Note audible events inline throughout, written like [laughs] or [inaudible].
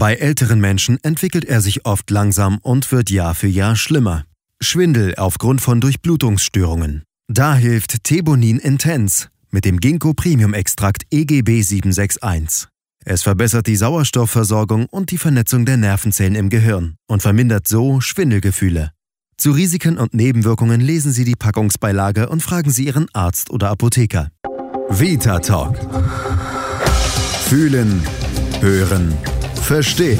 Bei älteren Menschen entwickelt er sich oft langsam und wird Jahr für Jahr schlimmer. Schwindel aufgrund von Durchblutungsstörungen. Da hilft Thebonin Intense mit dem Ginkgo Premium Extrakt EGB 761. Es verbessert die Sauerstoffversorgung und die Vernetzung der Nervenzellen im Gehirn und vermindert so Schwindelgefühle. Zu Risiken und Nebenwirkungen lesen Sie die Packungsbeilage und fragen Sie Ihren Arzt oder Apotheker. Vita Talk. Fühlen, hören, verstehen.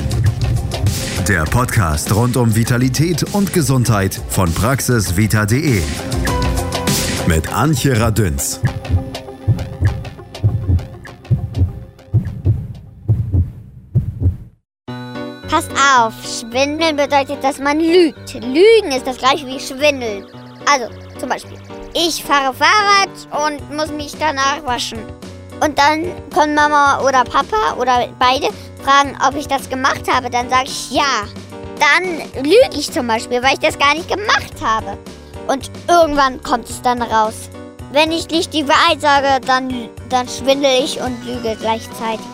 Der Podcast rund um Vitalität und Gesundheit von praxisvita.de. Mit Antje Radünz. Pass auf, Schwindeln bedeutet, dass man lügt. Lügen ist das gleiche wie Schwindeln. Also, zum Beispiel, ich fahre Fahrrad und muss mich danach waschen. Und dann können Mama oder Papa oder beide fragen, ob ich das gemacht habe. Dann sage ich ja. Dann lüge ich zum Beispiel, weil ich das gar nicht gemacht habe. Und irgendwann kommt es dann raus. Wenn ich nicht die Wahrheit sage, dann, dann schwindel ich und lüge gleichzeitig.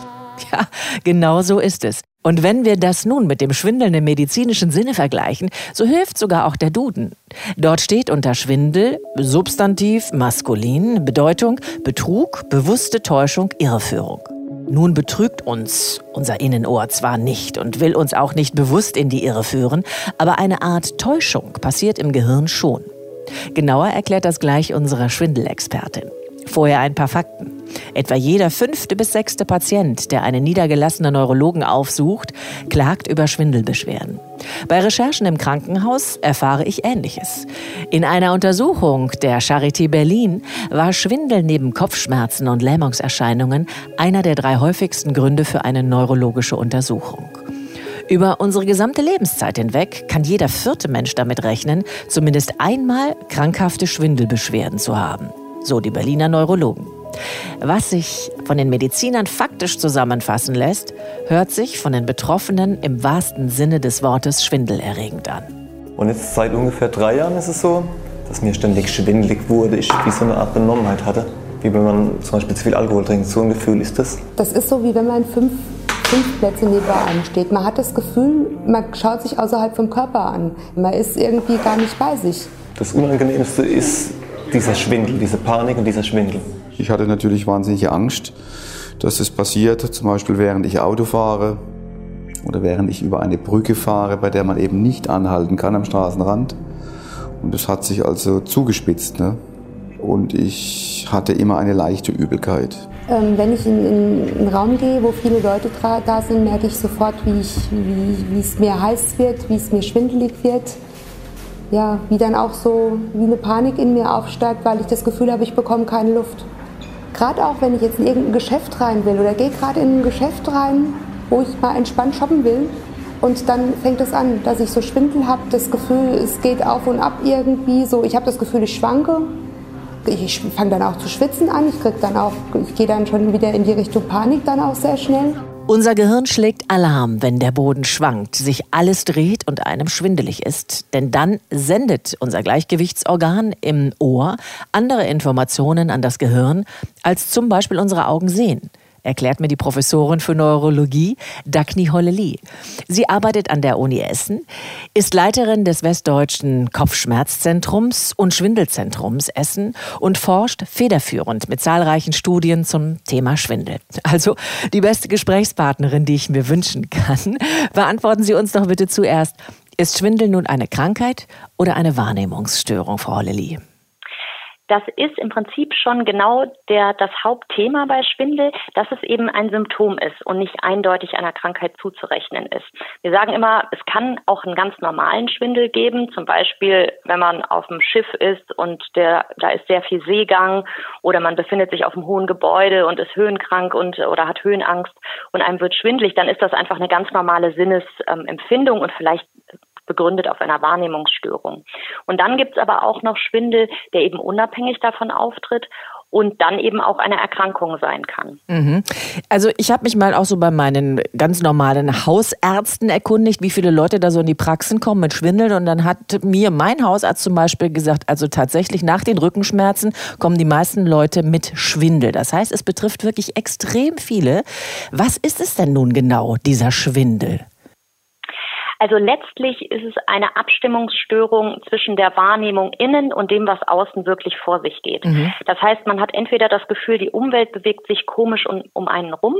Ja, genau so ist es. Und wenn wir das nun mit dem Schwindeln im medizinischen Sinne vergleichen, so hilft sogar auch der Duden. Dort steht unter Schwindel Substantiv maskulin, Bedeutung Betrug, bewusste Täuschung, Irreführung. Nun betrügt uns unser Innenohr zwar nicht und will uns auch nicht bewusst in die Irre führen, aber eine Art Täuschung passiert im Gehirn schon. Genauer erklärt das gleich unsere Schwindelexpertin. Vorher ein paar Fakten. Etwa jeder fünfte bis sechste Patient, der einen niedergelassenen Neurologen aufsucht, klagt über Schwindelbeschwerden. Bei Recherchen im Krankenhaus erfahre ich Ähnliches. In einer Untersuchung der Charité Berlin war Schwindel neben Kopfschmerzen und Lähmungserscheinungen einer der drei häufigsten Gründe für eine neurologische Untersuchung. Über unsere gesamte Lebenszeit hinweg kann jeder vierte Mensch damit rechnen, zumindest einmal krankhafte Schwindelbeschwerden zu haben so die Berliner Neurologen. Was sich von den Medizinern faktisch zusammenfassen lässt, hört sich von den Betroffenen im wahrsten Sinne des Wortes schwindelerregend an. Und jetzt seit ungefähr drei Jahren ist es so, dass mir ständig schwindelig wurde, ich wie so eine Art Benommenheit hatte. Wie wenn man zum Beispiel zu viel Alkohol trinkt. So ein Gefühl ist das. Das ist so, wie wenn man fünf, fünf Plätze nebenan steht. Man hat das Gefühl, man schaut sich außerhalb vom Körper an. Man ist irgendwie gar nicht bei sich. Das Unangenehmste ist dieser Schwindel, diese Panik und dieser Schwindel. Ich hatte natürlich wahnsinnige Angst, dass es passiert, zum Beispiel während ich Auto fahre oder während ich über eine Brücke fahre, bei der man eben nicht anhalten kann am Straßenrand. Und es hat sich also zugespitzt. Ne? Und ich hatte immer eine leichte Übelkeit. Ähm, wenn ich in, in, einen Raum gehe, wo viele Leute da sind, merke ich sofort, wie, ich, wie, wie es mir heiß wird, wie es mir schwindelig wird ja, wie dann auch so wie eine Panik in mir aufsteigt, weil ich das Gefühl habe, ich bekomme keine Luft. Gerade auch, wenn ich jetzt in irgendein Geschäft rein will oder gehe gerade in ein Geschäft rein, wo ich mal entspannt shoppen will und dann fängt es an, dass ich so Schwindel habe, das Gefühl, es geht auf und ab irgendwie, so ich habe das Gefühl, ich schwanke. Ich fange dann auch zu schwitzen an, ich krieg dann auch, ich gehe dann schon wieder in die Richtung Panik dann auch sehr schnell. Unser Gehirn schlägt Alarm, wenn der Boden schwankt, sich alles dreht und einem schwindelig ist. Denn dann sendet unser Gleichgewichtsorgan im Ohr andere Informationen an das Gehirn, als zum Beispiel unsere Augen sehen erklärt mir die Professorin für Neurologie Dagny Holleli. Sie arbeitet an der Uni Essen, ist Leiterin des Westdeutschen Kopfschmerzzentrums und Schwindelzentrums Essen und forscht federführend mit zahlreichen Studien zum Thema Schwindel. Also die beste Gesprächspartnerin, die ich mir wünschen kann. Beantworten Sie uns doch bitte zuerst, ist Schwindel nun eine Krankheit oder eine Wahrnehmungsstörung, Frau Holleli? Das ist im Prinzip schon genau der, das Hauptthema bei Schwindel, dass es eben ein Symptom ist und nicht eindeutig einer Krankheit zuzurechnen ist. Wir sagen immer, es kann auch einen ganz normalen Schwindel geben, zum Beispiel, wenn man auf dem Schiff ist und der, da ist sehr viel Seegang oder man befindet sich auf einem hohen Gebäude und ist höhenkrank und, oder hat Höhenangst und einem wird schwindlig, dann ist das einfach eine ganz normale Sinnesempfindung und vielleicht begründet auf einer Wahrnehmungsstörung. Und dann gibt es aber auch noch Schwindel, der eben unabhängig davon auftritt und dann eben auch eine Erkrankung sein kann. Mhm. Also ich habe mich mal auch so bei meinen ganz normalen Hausärzten erkundigt, wie viele Leute da so in die Praxen kommen mit Schwindel. Und dann hat mir mein Hausarzt zum Beispiel gesagt, also tatsächlich nach den Rückenschmerzen kommen die meisten Leute mit Schwindel. Das heißt, es betrifft wirklich extrem viele. Was ist es denn nun genau, dieser Schwindel? Also letztlich ist es eine Abstimmungsstörung zwischen der Wahrnehmung innen und dem, was außen wirklich vor sich geht. Mhm. Das heißt, man hat entweder das Gefühl, die Umwelt bewegt sich komisch um, einen rum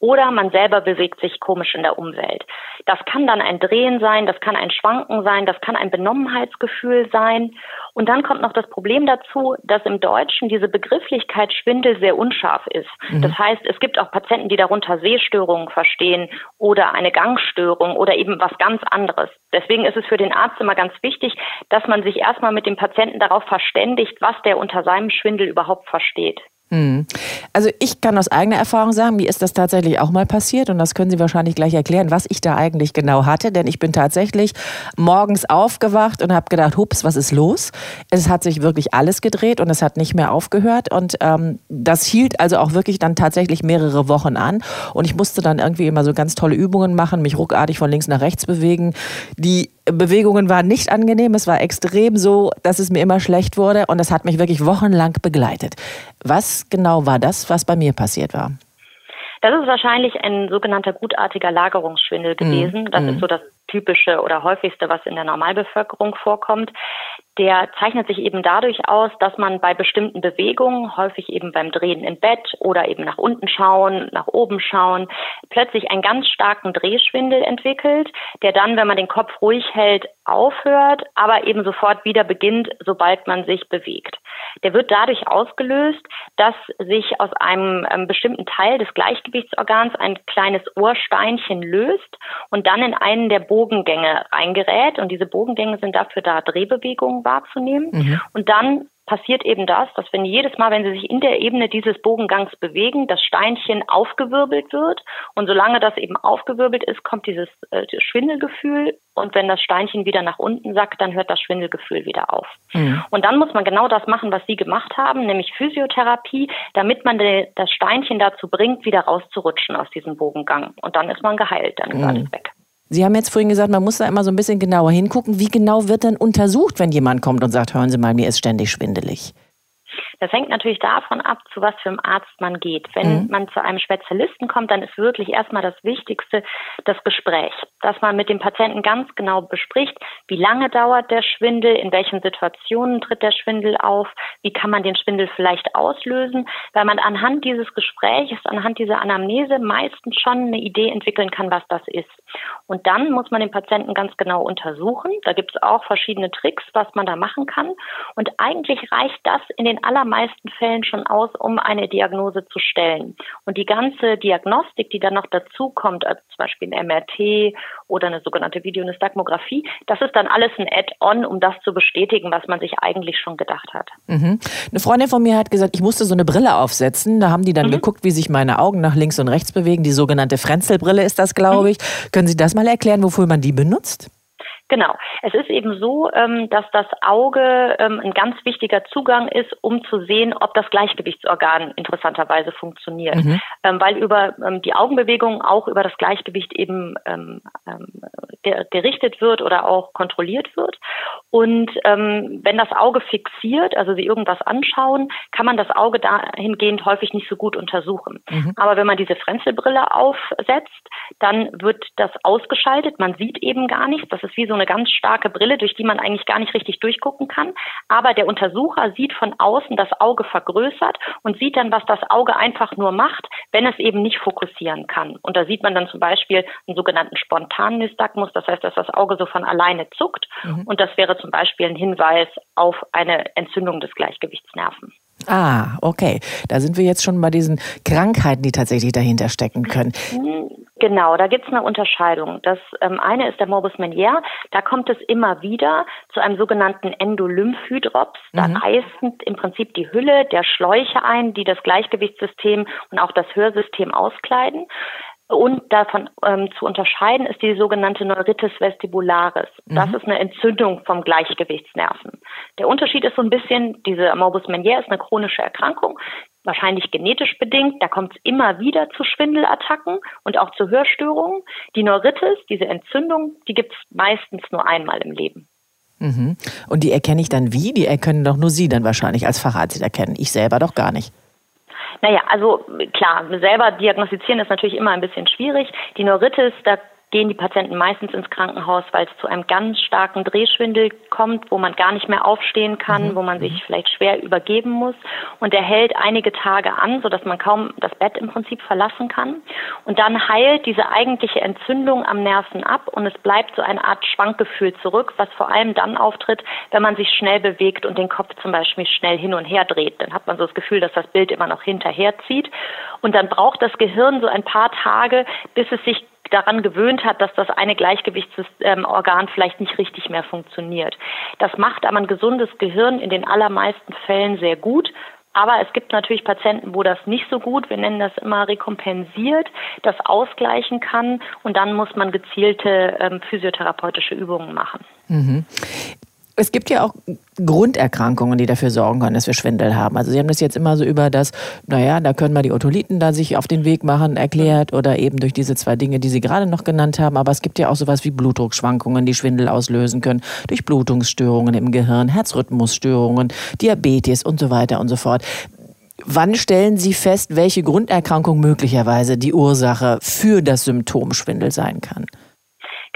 oder man selber bewegt sich komisch in der Umwelt. Das kann dann ein Drehen sein, das kann ein Schwanken sein, das kann ein Benommenheitsgefühl sein. Und dann kommt noch das Problem dazu, dass im Deutschen diese Begrifflichkeit Schwindel sehr unscharf ist. Mhm. Das heißt, es gibt auch Patienten, die darunter Sehstörungen verstehen oder eine Gangstörung oder eben was ganz anderes. Deswegen ist es für den Arzt immer ganz wichtig, dass man sich erstmal mit dem Patienten darauf verständigt, was der unter seinem Schwindel überhaupt versteht. Hm. Also ich kann aus eigener Erfahrung sagen, mir ist das tatsächlich auch mal passiert und das können Sie wahrscheinlich gleich erklären, was ich da eigentlich genau hatte, denn ich bin tatsächlich morgens aufgewacht und habe gedacht, hups, was ist los? Es hat sich wirklich alles gedreht und es hat nicht mehr aufgehört und ähm, das hielt also auch wirklich dann tatsächlich mehrere Wochen an und ich musste dann irgendwie immer so ganz tolle Übungen machen, mich ruckartig von links nach rechts bewegen. Die Bewegungen waren nicht angenehm, es war extrem so, dass es mir immer schlecht wurde und das hat mich wirklich wochenlang begleitet. Was genau war das, was bei mir passiert war? Das ist wahrscheinlich ein sogenannter gutartiger Lagerungsschwindel mhm. gewesen. Das mm. ist so das typische oder häufigste, was in der Normalbevölkerung vorkommt der zeichnet sich eben dadurch aus, dass man bei bestimmten Bewegungen, häufig eben beim Drehen im Bett oder eben nach unten schauen, nach oben schauen, plötzlich einen ganz starken Drehschwindel entwickelt, der dann, wenn man den Kopf ruhig hält, aufhört, aber eben sofort wieder beginnt, sobald man sich bewegt. Der wird dadurch ausgelöst, dass sich aus einem ähm, bestimmten Teil des Gleichgewichtsorgans ein kleines Ohrsteinchen löst und dann in einen der Bogengänge reingerät. Und diese Bogengänge sind dafür da, Drehbewegungen wahrzunehmen. Mhm. Und dann passiert eben das, dass wenn jedes Mal, wenn Sie sich in der Ebene dieses Bogengangs bewegen, das Steinchen aufgewirbelt wird. Und solange das eben aufgewirbelt ist, kommt dieses äh, Schwindelgefühl. Und wenn das Steinchen wieder nach unten sackt, dann hört das Schwindelgefühl wieder auf. Mhm. Und dann muss man genau das machen, was Sie gemacht haben, nämlich Physiotherapie, damit man das Steinchen dazu bringt, wieder rauszurutschen aus diesem Bogengang. Und dann ist man geheilt, dann ist mhm. alles weg. Sie haben jetzt vorhin gesagt, man muss da immer so ein bisschen genauer hingucken. Wie genau wird denn untersucht, wenn jemand kommt und sagt, hören Sie mal, mir ist ständig schwindelig? Das hängt natürlich davon ab, zu was für einem Arzt man geht. Wenn mhm. man zu einem Spezialisten kommt, dann ist wirklich erstmal das Wichtigste das Gespräch, dass man mit dem Patienten ganz genau bespricht, wie lange dauert der Schwindel, in welchen Situationen tritt der Schwindel auf, wie kann man den Schwindel vielleicht auslösen, weil man anhand dieses Gesprächs, anhand dieser Anamnese meistens schon eine Idee entwickeln kann, was das ist. Und dann muss man den Patienten ganz genau untersuchen. Da gibt es auch verschiedene Tricks, was man da machen kann. Und eigentlich reicht das in den allermeisten Fällen schon aus, um eine Diagnose zu stellen. Und die ganze Diagnostik, die dann noch dazu kommt, als zum Beispiel ein MRT oder eine sogenannte Videonystagmographie, das ist dann alles ein Add-on, um das zu bestätigen, was man sich eigentlich schon gedacht hat. Mhm. Eine Freundin von mir hat gesagt, ich musste so eine Brille aufsetzen. Da haben die dann mhm. geguckt, wie sich meine Augen nach links und rechts bewegen. Die sogenannte Frenzelbrille ist das, glaube mhm. ich. Können Sie das mal erklären, wofür man die benutzt? Genau. Es ist eben so, ähm, dass das Auge ähm, ein ganz wichtiger Zugang ist, um zu sehen, ob das Gleichgewichtsorgan interessanterweise funktioniert. Mhm. Ähm, weil über die Augenbewegung auch über das Gleichgewicht eben gerichtet wird oder auch kontrolliert wird. Und wenn das Auge fixiert, also Sie irgendwas anschauen, kann man das Auge dahingehend häufig nicht so gut untersuchen. Mhm. Aber wenn man diese Frenzelbrille aufsetzt, dann wird das ausgeschaltet. Man sieht eben gar nichts. Das ist wie so eine ganz starke Brille, durch die man eigentlich gar nicht richtig durchgucken kann. Aber der Untersucher sieht von außen das Auge vergrößert und sieht dann, was das Auge einfach nur macht, wenn es eben nicht fokussieren kann. Und da sieht man dann zum Beispiel einen sogenannten spontanen Nystagmus, das heißt, dass das Auge so von alleine zuckt. Mhm. Und das wäre zum Beispiel ein Hinweis auf eine Entzündung des Gleichgewichtsnerven. Ah, okay. Da sind wir jetzt schon bei diesen Krankheiten, die tatsächlich dahinter stecken können. Genau, da gibt es eine Unterscheidung. Das ähm, eine ist der Morbus Meniere. Da kommt es immer wieder zu einem sogenannten Endolymphhydrops. Da mhm. reißen im Prinzip die Hülle der Schläuche ein, die das Gleichgewichtssystem und auch das Hörsystem auskleiden. Und davon ähm, zu unterscheiden ist die sogenannte Neuritis vestibularis. Das mhm. ist eine Entzündung vom Gleichgewichtsnerven. Der Unterschied ist so ein bisschen, diese Morbus Meniere ist eine chronische Erkrankung, wahrscheinlich genetisch bedingt. Da kommt es immer wieder zu Schwindelattacken und auch zu Hörstörungen. Die Neuritis, diese Entzündung, die gibt es meistens nur einmal im Leben. Mhm. Und die erkenne ich dann wie? Die erkennen doch nur Sie dann wahrscheinlich als Facharzt erkennen. Ich selber doch gar nicht. Naja, also klar, selber diagnostizieren ist natürlich immer ein bisschen schwierig. Die Neuritis, da gehen die Patienten meistens ins Krankenhaus, weil es zu einem ganz starken Drehschwindel kommt, wo man gar nicht mehr aufstehen kann, mhm. wo man sich mhm. vielleicht schwer übergeben muss. Und der hält einige Tage an, sodass man kaum das Bett im Prinzip verlassen kann. Und dann heilt diese eigentliche Entzündung am Nerven ab und es bleibt so eine Art Schwankgefühl zurück, was vor allem dann auftritt, wenn man sich schnell bewegt und den Kopf zum Beispiel schnell hin und her dreht. Dann hat man so das Gefühl, dass das Bild immer noch hinterher zieht. Und dann braucht das Gehirn so ein paar Tage, bis es sich daran gewöhnt hat, dass das eine Gleichgewichtsorgan vielleicht nicht richtig mehr funktioniert. Das macht aber ein gesundes Gehirn in den allermeisten Fällen sehr gut. Aber es gibt natürlich Patienten, wo das nicht so gut, wir nennen das immer rekompensiert, das ausgleichen kann und dann muss man gezielte ähm, physiotherapeutische Übungen machen. Mhm. Es gibt ja auch Grunderkrankungen, die dafür sorgen können, dass wir Schwindel haben. Also Sie haben das jetzt immer so über das, naja, da können wir die Otoliten da sich auf den Weg machen, erklärt oder eben durch diese zwei Dinge, die Sie gerade noch genannt haben. Aber es gibt ja auch sowas wie Blutdruckschwankungen, die Schwindel auslösen können, durch Blutungsstörungen im Gehirn, Herzrhythmusstörungen, Diabetes und so weiter und so fort. Wann stellen Sie fest, welche Grunderkrankung möglicherweise die Ursache für das Symptom Schwindel sein kann?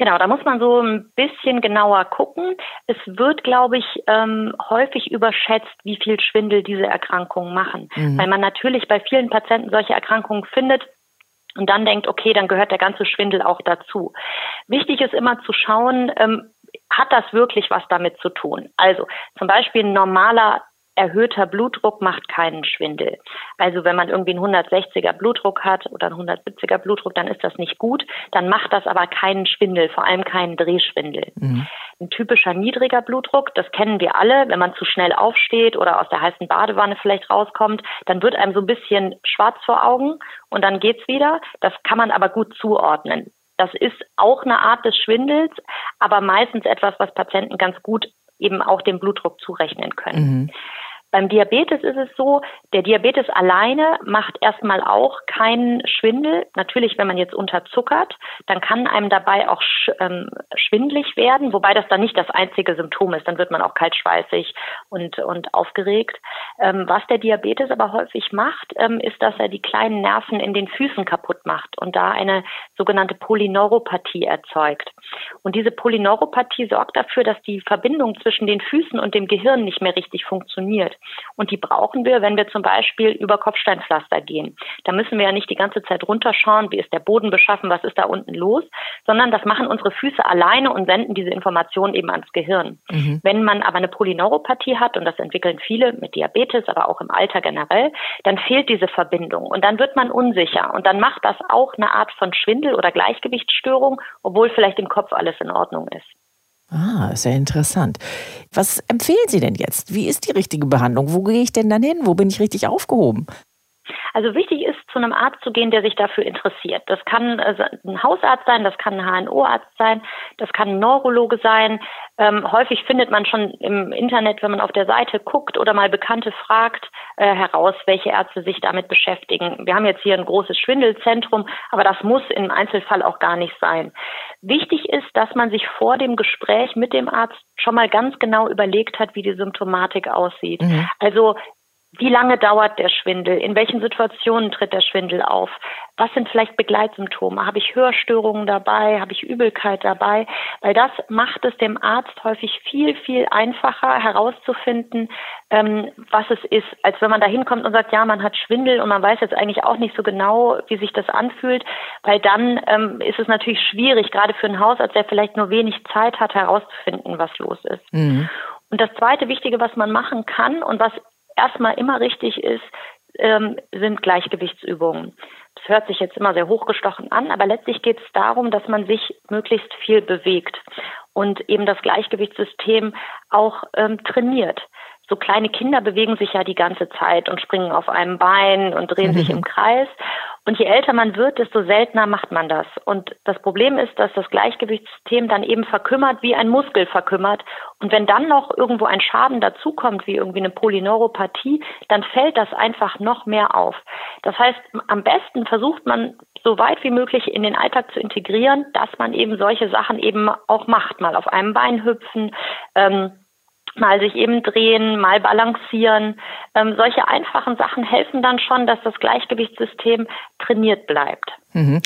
Genau, da muss man so ein bisschen genauer gucken. Es wird, glaube ich, ähm, häufig überschätzt, wie viel Schwindel diese Erkrankungen machen, mhm. weil man natürlich bei vielen Patienten solche Erkrankungen findet, und dann denkt, okay, dann gehört der ganze Schwindel auch dazu. Wichtig ist immer zu schauen, ähm, hat das wirklich was damit zu tun? Also zum Beispiel ein normaler erhöhter Blutdruck macht keinen Schwindel. Also wenn man irgendwie einen 160er Blutdruck hat oder einen 170er Blutdruck, dann ist das nicht gut. Dann macht das aber keinen Schwindel, vor allem keinen Drehschwindel. Mhm. Ein typischer niedriger Blutdruck, das kennen wir alle, wenn man zu schnell aufsteht oder aus der heißen Badewanne vielleicht rauskommt, dann wird einem so ein bisschen schwarz vor Augen und dann geht's wieder. Das kann man aber gut zuordnen. Das ist auch eine Art des Schwindels, aber meistens etwas, was Patienten ganz gut eben auch den Blutdruck zurechnen können. Mhm. Beim Diabetes ist es so, der Diabetes alleine macht erstmal auch keinen Schwindel. Natürlich, wenn man jetzt unterzuckert, dann kann einem dabei auch ähm, schwindlig werden, wobei das dann nicht das einzige Symptom ist. Dann wird man auch kaltschweißig und, und aufgeregt. Ähm, was der Diabetes aber häufig macht, ähm, ist, dass er die kleinen Nerven in den Füßen kaputt macht und da eine sogenannte Polyneuropathie erzeugt. Und diese Polyneuropathie sorgt dafür, dass die Verbindung zwischen den Füßen und dem Gehirn nicht mehr richtig funktioniert. Und die brauchen wir, wenn wir zum Beispiel über Kopfsteinpflaster gehen. Da müssen wir ja nicht die ganze Zeit runterschauen, wie ist der Boden beschaffen, was ist da unten los, sondern das machen unsere Füße alleine und senden diese Informationen eben ans Gehirn. Mhm. Wenn man aber eine Polyneuropathie hat, und das entwickeln viele mit Diabetes, aber auch im Alter generell, dann fehlt diese Verbindung und dann wird man unsicher und dann macht das auch eine Art von Schwindel oder Gleichgewichtsstörung, obwohl vielleicht im Kopf alles in Ordnung ist. Ah, sehr interessant. Was empfehlen Sie denn jetzt? Wie ist die richtige Behandlung? Wo gehe ich denn dann hin? Wo bin ich richtig aufgehoben? Also wichtig ist, zu einem Arzt zu gehen, der sich dafür interessiert. Das kann also ein Hausarzt sein, das kann ein HNO-Arzt sein, das kann ein Neurologe sein. Ähm, häufig findet man schon im Internet, wenn man auf der Seite guckt oder mal Bekannte fragt, äh, heraus, welche Ärzte sich damit beschäftigen. Wir haben jetzt hier ein großes Schwindelzentrum, aber das muss im Einzelfall auch gar nicht sein. Wichtig ist, dass man sich vor dem Gespräch mit dem Arzt schon mal ganz genau überlegt hat, wie die Symptomatik aussieht. Mhm. Also wie lange dauert der Schwindel? In welchen Situationen tritt der Schwindel auf? Was sind vielleicht Begleitsymptome? Habe ich Hörstörungen dabei? Habe ich Übelkeit dabei? Weil das macht es dem Arzt häufig viel, viel einfacher herauszufinden, ähm, was es ist, als wenn man da hinkommt und sagt, ja, man hat Schwindel und man weiß jetzt eigentlich auch nicht so genau, wie sich das anfühlt, weil dann ähm, ist es natürlich schwierig, gerade für einen Hausarzt, der vielleicht nur wenig Zeit hat, herauszufinden, was los ist. Mhm. Und das zweite Wichtige, was man machen kann und was erstmal immer richtig ist, ähm, sind Gleichgewichtsübungen. Das hört sich jetzt immer sehr hochgestochen an, aber letztlich geht es darum, dass man sich möglichst viel bewegt und eben das Gleichgewichtssystem auch ähm, trainiert. So kleine Kinder bewegen sich ja die ganze Zeit und springen auf einem Bein und drehen sich im [laughs] Kreis. Und je älter man wird, desto seltener macht man das. Und das Problem ist, dass das Gleichgewichtssystem dann eben verkümmert, wie ein Muskel verkümmert. Und wenn dann noch irgendwo ein Schaden dazukommt, wie irgendwie eine Polyneuropathie, dann fällt das einfach noch mehr auf. Das heißt, am besten versucht man so weit wie möglich in den Alltag zu integrieren, dass man eben solche Sachen eben auch macht. Mal auf einem Bein hüpfen, ähm, mal sich eben drehen, mal balancieren. Ähm, solche einfachen Sachen helfen dann schon, dass das Gleichgewichtssystem trainiert bleibt. Mhm.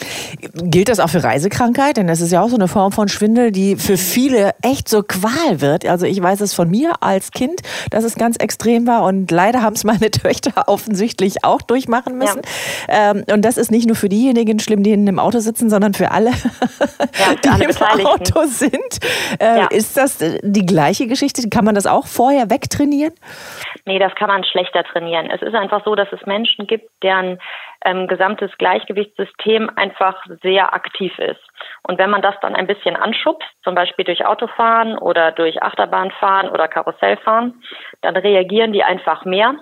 Gilt das auch für Reisekrankheit? Denn das ist ja auch so eine Form von Schwindel, die für viele echt so Qual wird. Also ich weiß es von mir als Kind, dass es ganz extrem war und leider haben es meine [laughs] Töchter offensichtlich auch durchmachen müssen. Ja. Ähm, und das ist nicht nur für diejenigen schlimm, die in einem Auto sitzen, sondern für alle, ja, [laughs] die alle im Auto sind. Äh, ja. Ist das die gleiche Geschichte? Kann man das auch vorher wegtrainieren? Nee, das kann man schlechter trainieren. Es ist einfach so, dass es Menschen gibt, deren ähm, gesamtes Gleichgewichtssystem einfach sehr aktiv ist. Und wenn man das dann ein bisschen anschubst, zum Beispiel durch Autofahren oder durch Achterbahnfahren oder Karussellfahren, dann reagieren die einfach mehr.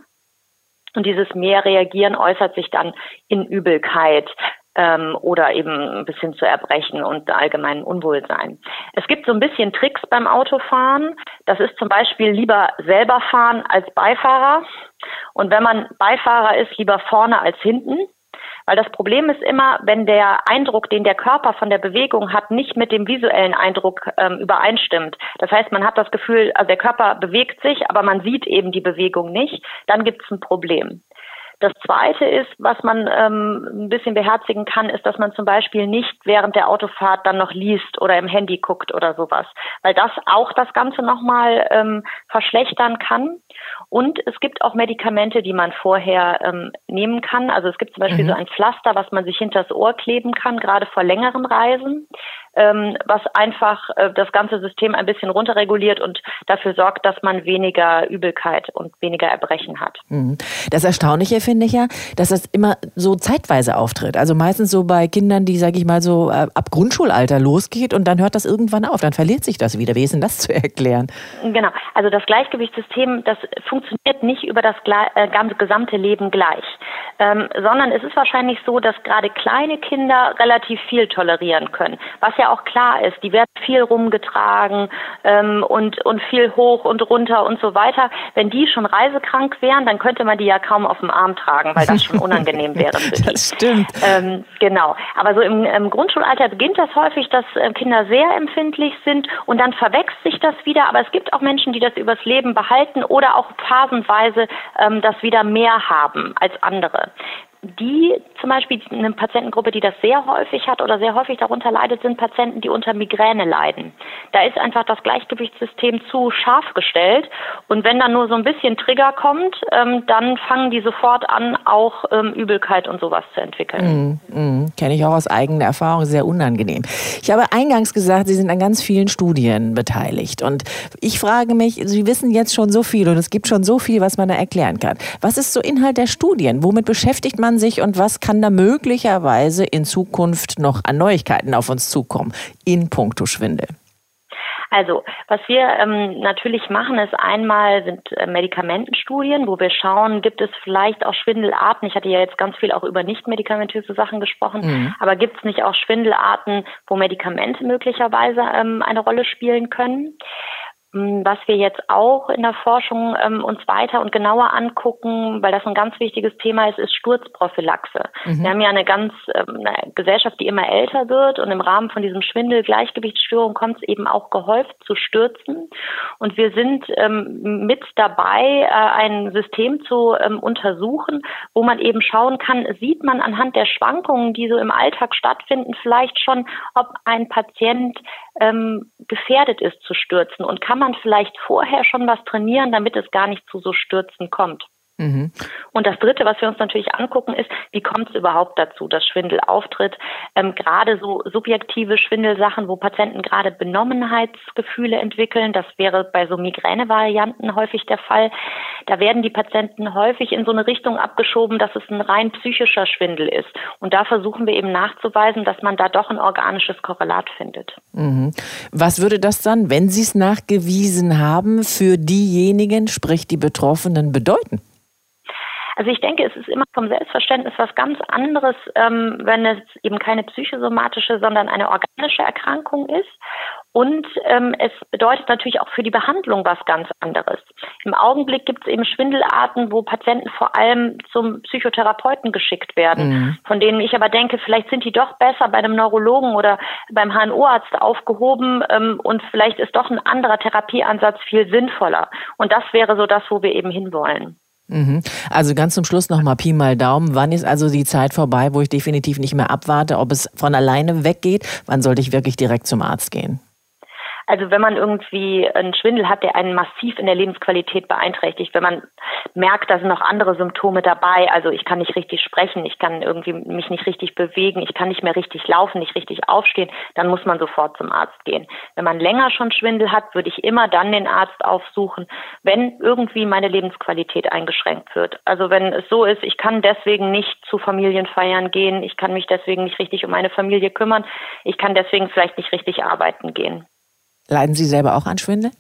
Und dieses mehr reagieren äußert sich dann in Übelkeit, ähm, oder eben bis hin zu Erbrechen und allgemeinem Unwohlsein. Es gibt so ein bisschen Tricks beim Autofahren. Das ist zum Beispiel lieber selber fahren als Beifahrer. Und wenn man Beifahrer ist, lieber vorne als hinten. Weil das Problem ist immer, wenn der Eindruck, den der Körper von der Bewegung hat, nicht mit dem visuellen Eindruck ähm, übereinstimmt. Das heißt, man hat das Gefühl, also der Körper bewegt sich, aber man sieht eben die Bewegung nicht, dann gibt es ein Problem. Das Zweite ist, was man ähm, ein bisschen beherzigen kann, ist, dass man zum Beispiel nicht während der Autofahrt dann noch liest oder im Handy guckt oder sowas, weil das auch das Ganze nochmal ähm, verschlechtern kann. Und es gibt auch Medikamente, die man vorher ähm, nehmen kann. Also es gibt zum Beispiel mhm. so ein Pflaster, was man sich hinters Ohr kleben kann, gerade vor längeren Reisen ähm, was einfach äh, das ganze System ein bisschen runterreguliert und dafür sorgt, dass man weniger Übelkeit und weniger Erbrechen hat. Mhm. Das Erstaunliche finde ich ja, dass das immer so zeitweise auftritt. Also meistens so bei Kindern, die, sage ich mal, so äh, ab Grundschulalter losgeht und dann hört das irgendwann auf, dann verliert sich das wieder. Wie ist denn das zu erklären? Genau, also das Gleichgewichtssystem, das funktioniert nicht über das äh, gesamte Leben gleich, ähm, sondern es ist wahrscheinlich so, dass gerade kleine Kinder relativ viel tolerieren können, was ja ja auch klar ist, die werden viel rumgetragen ähm, und, und viel hoch und runter und so weiter. Wenn die schon reisekrank wären, dann könnte man die ja kaum auf dem Arm tragen, weil das schon unangenehm [laughs] wäre für die. Das stimmt. Ähm, genau. Aber so im, im, Grundschulalter beginnt das häufig, dass äh, Kinder sehr empfindlich sind und dann verwechselt sich das wieder. Aber es gibt auch Menschen, die das übers Leben behalten oder auch phasenweise ähm, das wieder mehr haben als andere die zum Beispiel eine Patientengruppe, die das sehr häufig hat oder sehr häufig darunter leidet, sind Patienten, die unter Migräne leiden. Da ist einfach das Gleichgewichtssystem zu scharf gestellt und wenn dann nur so ein bisschen Trigger kommt, ähm, dann fangen die sofort an, auch ähm, Übelkeit und sowas zu entwickeln. Mm, mm, Kenne ich auch aus eigener Erfahrung, sehr unangenehm. Ich habe eingangs gesagt, Sie sind an ganz vielen Studien beteiligt und ich frage mich, Sie wissen jetzt schon so viel und es gibt schon so viel, was man da erklären kann. Was ist so Inhalt der Studien? Womit beschäftigt man sich und was kann da möglicherweise in Zukunft noch an Neuigkeiten auf uns zukommen in puncto Schwindel? Also, was wir ähm, natürlich machen, ist einmal sind äh, Medikamentenstudien, wo wir schauen, gibt es vielleicht auch Schwindelarten. Ich hatte ja jetzt ganz viel auch über nicht medikamentöse Sachen gesprochen, mhm. aber gibt es nicht auch Schwindelarten, wo Medikamente möglicherweise ähm, eine Rolle spielen können? Hm, was wir jetzt auch in der Forschung ähm, uns weiter und genauer angucken, weil das ein ganz wichtiges Thema ist, ist Sturzprophylaxe. Mhm. Wir haben ja eine ganz ähm, eine Gesellschaft, die immer älter wird und im Rahmen von diesem Schwindel, Gleichgewichtsstörung kommt es eben auch gehäuft zu Stürzen. Und wir sind ähm, mit dabei, äh, ein System zu ähm, untersuchen, wo man eben schauen kann, sieht man anhand der Schwankungen, die so im Alltag stattfinden, vielleicht schon, ob ein Patient ähm, gefährdet ist zu stürzen und kann man vielleicht vorher schon was trainieren, damit es gar nicht zu so Stürzen kommt. Mhm. Und das Dritte, was wir uns natürlich angucken, ist, wie kommt es überhaupt dazu, dass Schwindel auftritt? Ähm, gerade so subjektive Schwindelsachen, wo Patienten gerade Benommenheitsgefühle entwickeln, das wäre bei so Migränevarianten häufig der Fall. Da werden die Patienten häufig in so eine Richtung abgeschoben, dass es ein rein psychischer Schwindel ist. Und da versuchen wir eben nachzuweisen, dass man da doch ein organisches Korrelat findet. Mhm. Was würde das dann, wenn Sie es nachgewiesen haben, für diejenigen, sprich die Betroffenen, bedeuten? Also ich denke, es ist immer vom Selbstverständnis was ganz anderes, ähm, wenn es eben keine psychosomatische, sondern eine organische Erkrankung ist. Und ähm, es bedeutet natürlich auch für die Behandlung was ganz anderes. Im Augenblick gibt es eben Schwindelarten, wo Patienten vor allem zum Psychotherapeuten geschickt werden, mhm. von denen ich aber denke, vielleicht sind die doch besser bei einem Neurologen oder beim HNO-Arzt aufgehoben ähm, und vielleicht ist doch ein anderer Therapieansatz viel sinnvoller. Und das wäre so das, wo wir eben hinwollen. Mhm. Also ganz zum Schluss nochmal Pi mal Daumen. Wann ist also die Zeit vorbei, wo ich definitiv nicht mehr abwarte, ob es von alleine weggeht? Wann sollte ich wirklich direkt zum Arzt gehen? Also wenn man irgendwie einen Schwindel hat, der einen massiv in der Lebensqualität beeinträchtigt, wenn man merkt, da sind noch andere Symptome dabei, also ich kann nicht richtig sprechen, ich kann irgendwie mich nicht richtig bewegen, ich kann nicht mehr richtig laufen, nicht richtig aufstehen, dann muss man sofort zum Arzt gehen. Wenn man länger schon Schwindel hat, würde ich immer dann den Arzt aufsuchen, wenn irgendwie meine Lebensqualität eingeschränkt wird. Also wenn es so ist, ich kann deswegen nicht zu Familienfeiern gehen, ich kann mich deswegen nicht richtig um meine Familie kümmern, ich kann deswegen vielleicht nicht richtig arbeiten gehen. Leiden Sie selber auch an Schwindel?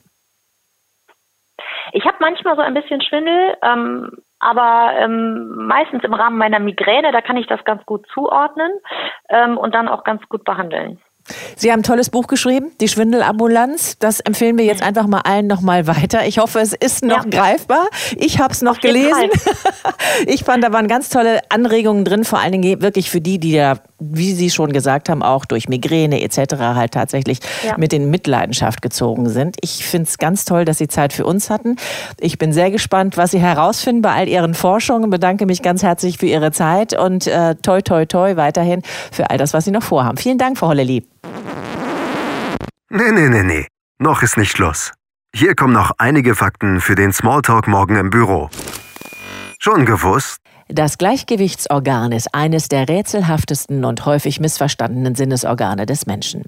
Ich habe manchmal so ein bisschen Schwindel, ähm, aber ähm, meistens im Rahmen meiner Migräne, da kann ich das ganz gut zuordnen ähm, und dann auch ganz gut behandeln. Sie haben ein tolles Buch geschrieben, Die Schwindelambulanz. Das empfehlen wir jetzt einfach mal allen nochmal weiter. Ich hoffe, es ist noch ja. greifbar. Ich habe es noch gelesen. [laughs] ich fand, da waren ganz tolle Anregungen drin, vor allen Dingen wirklich für die, die ja, wie Sie schon gesagt haben, auch durch Migräne etc. halt tatsächlich ja. mit in Mitleidenschaft gezogen sind. Ich finde es ganz toll, dass Sie Zeit für uns hatten. Ich bin sehr gespannt, was Sie herausfinden bei all Ihren Forschungen. Bedanke mich ganz herzlich für Ihre Zeit und äh, toi, toi, toi weiterhin für all das, was Sie noch vorhaben. Vielen Dank, Frau Holleli. Nee, nee, nee, nee. Noch ist nicht Schluss. Hier kommen noch einige Fakten für den Smalltalk morgen im Büro. Schon gewusst? Das Gleichgewichtsorgan ist eines der rätselhaftesten und häufig missverstandenen Sinnesorgane des Menschen.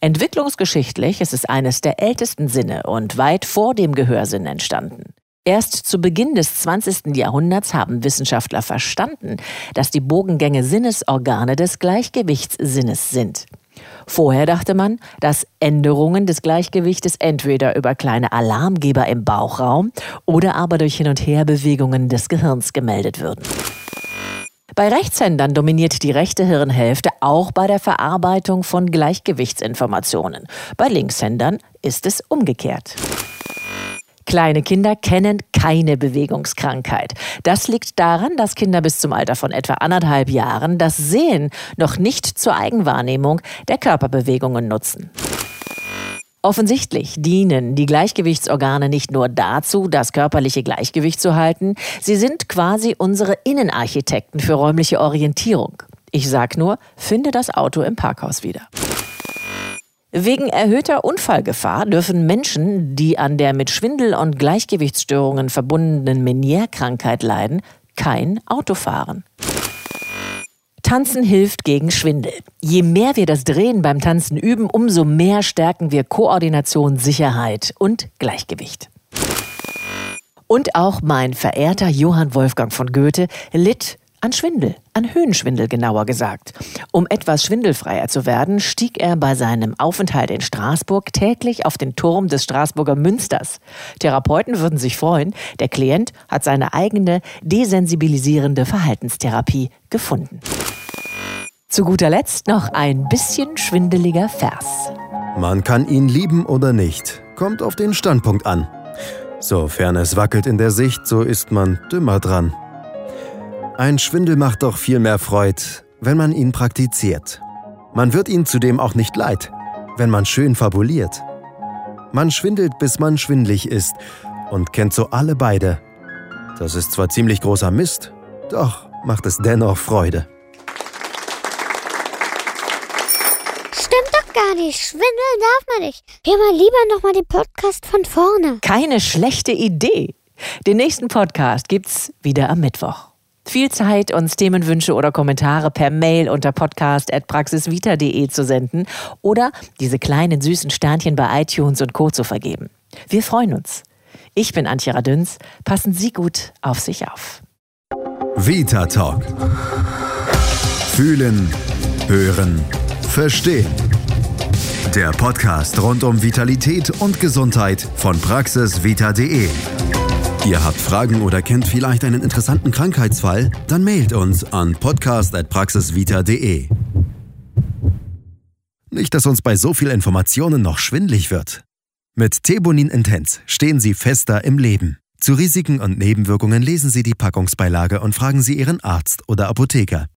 Entwicklungsgeschichtlich ist es eines der ältesten Sinne und weit vor dem Gehörsinn entstanden. Erst zu Beginn des 20. Jahrhunderts haben Wissenschaftler verstanden, dass die Bogengänge Sinnesorgane des Gleichgewichtssinnes sind. Vorher dachte man, dass Änderungen des Gleichgewichtes entweder über kleine Alarmgeber im Bauchraum oder aber durch Hin- und Herbewegungen des Gehirns gemeldet würden. Bei Rechtshändern dominiert die rechte Hirnhälfte auch bei der Verarbeitung von Gleichgewichtsinformationen. Bei Linkshändern ist es umgekehrt. Kleine Kinder kennen keine Bewegungskrankheit. Das liegt daran, dass Kinder bis zum Alter von etwa anderthalb Jahren das Sehen noch nicht zur Eigenwahrnehmung der Körperbewegungen nutzen. Offensichtlich dienen die Gleichgewichtsorgane nicht nur dazu, das körperliche Gleichgewicht zu halten, sie sind quasi unsere Innenarchitekten für räumliche Orientierung. Ich sag nur, finde das Auto im Parkhaus wieder. Wegen erhöhter Unfallgefahr dürfen Menschen, die an der mit Schwindel und Gleichgewichtsstörungen verbundenen Meniere-Krankheit leiden, kein Auto fahren. Tanzen hilft gegen Schwindel. Je mehr wir das Drehen beim Tanzen üben, umso mehr stärken wir Koordination, Sicherheit und Gleichgewicht. Und auch mein verehrter Johann Wolfgang von Goethe litt an Schwindel, an Höhenschwindel genauer gesagt. Um etwas schwindelfreier zu werden, stieg er bei seinem Aufenthalt in Straßburg täglich auf den Turm des Straßburger Münsters. Therapeuten würden sich freuen, der Klient hat seine eigene desensibilisierende Verhaltenstherapie gefunden. Zu guter Letzt noch ein bisschen schwindeliger Vers. Man kann ihn lieben oder nicht, kommt auf den Standpunkt an. Sofern es wackelt in der Sicht, so ist man dümmer dran. Ein Schwindel macht doch viel mehr Freud, wenn man ihn praktiziert. Man wird ihn zudem auch nicht leid, wenn man schön fabuliert. Man schwindelt, bis man schwindlig ist und kennt so alle beide. Das ist zwar ziemlich großer Mist, doch macht es dennoch Freude. Stimmt doch gar nicht. Schwindeln darf man nicht. Hör mal lieber nochmal den Podcast von vorne. Keine schlechte Idee. Den nächsten Podcast gibt's wieder am Mittwoch. Viel Zeit, uns Themenwünsche oder Kommentare per Mail unter podcast.praxisvita.de zu senden oder diese kleinen süßen Sternchen bei iTunes und Co. zu vergeben. Wir freuen uns. Ich bin Antje Radüns. Passen Sie gut auf sich auf. Vita Talk. Fühlen, hören, verstehen. Der Podcast rund um Vitalität und Gesundheit von praxisvita.de. Ihr habt Fragen oder kennt vielleicht einen interessanten Krankheitsfall? Dann mailt uns an podcast.praxisvita.de. Nicht, dass uns bei so viel Informationen noch schwindlig wird. Mit Thebonin Intens stehen Sie fester im Leben. Zu Risiken und Nebenwirkungen lesen Sie die Packungsbeilage und fragen Sie Ihren Arzt oder Apotheker.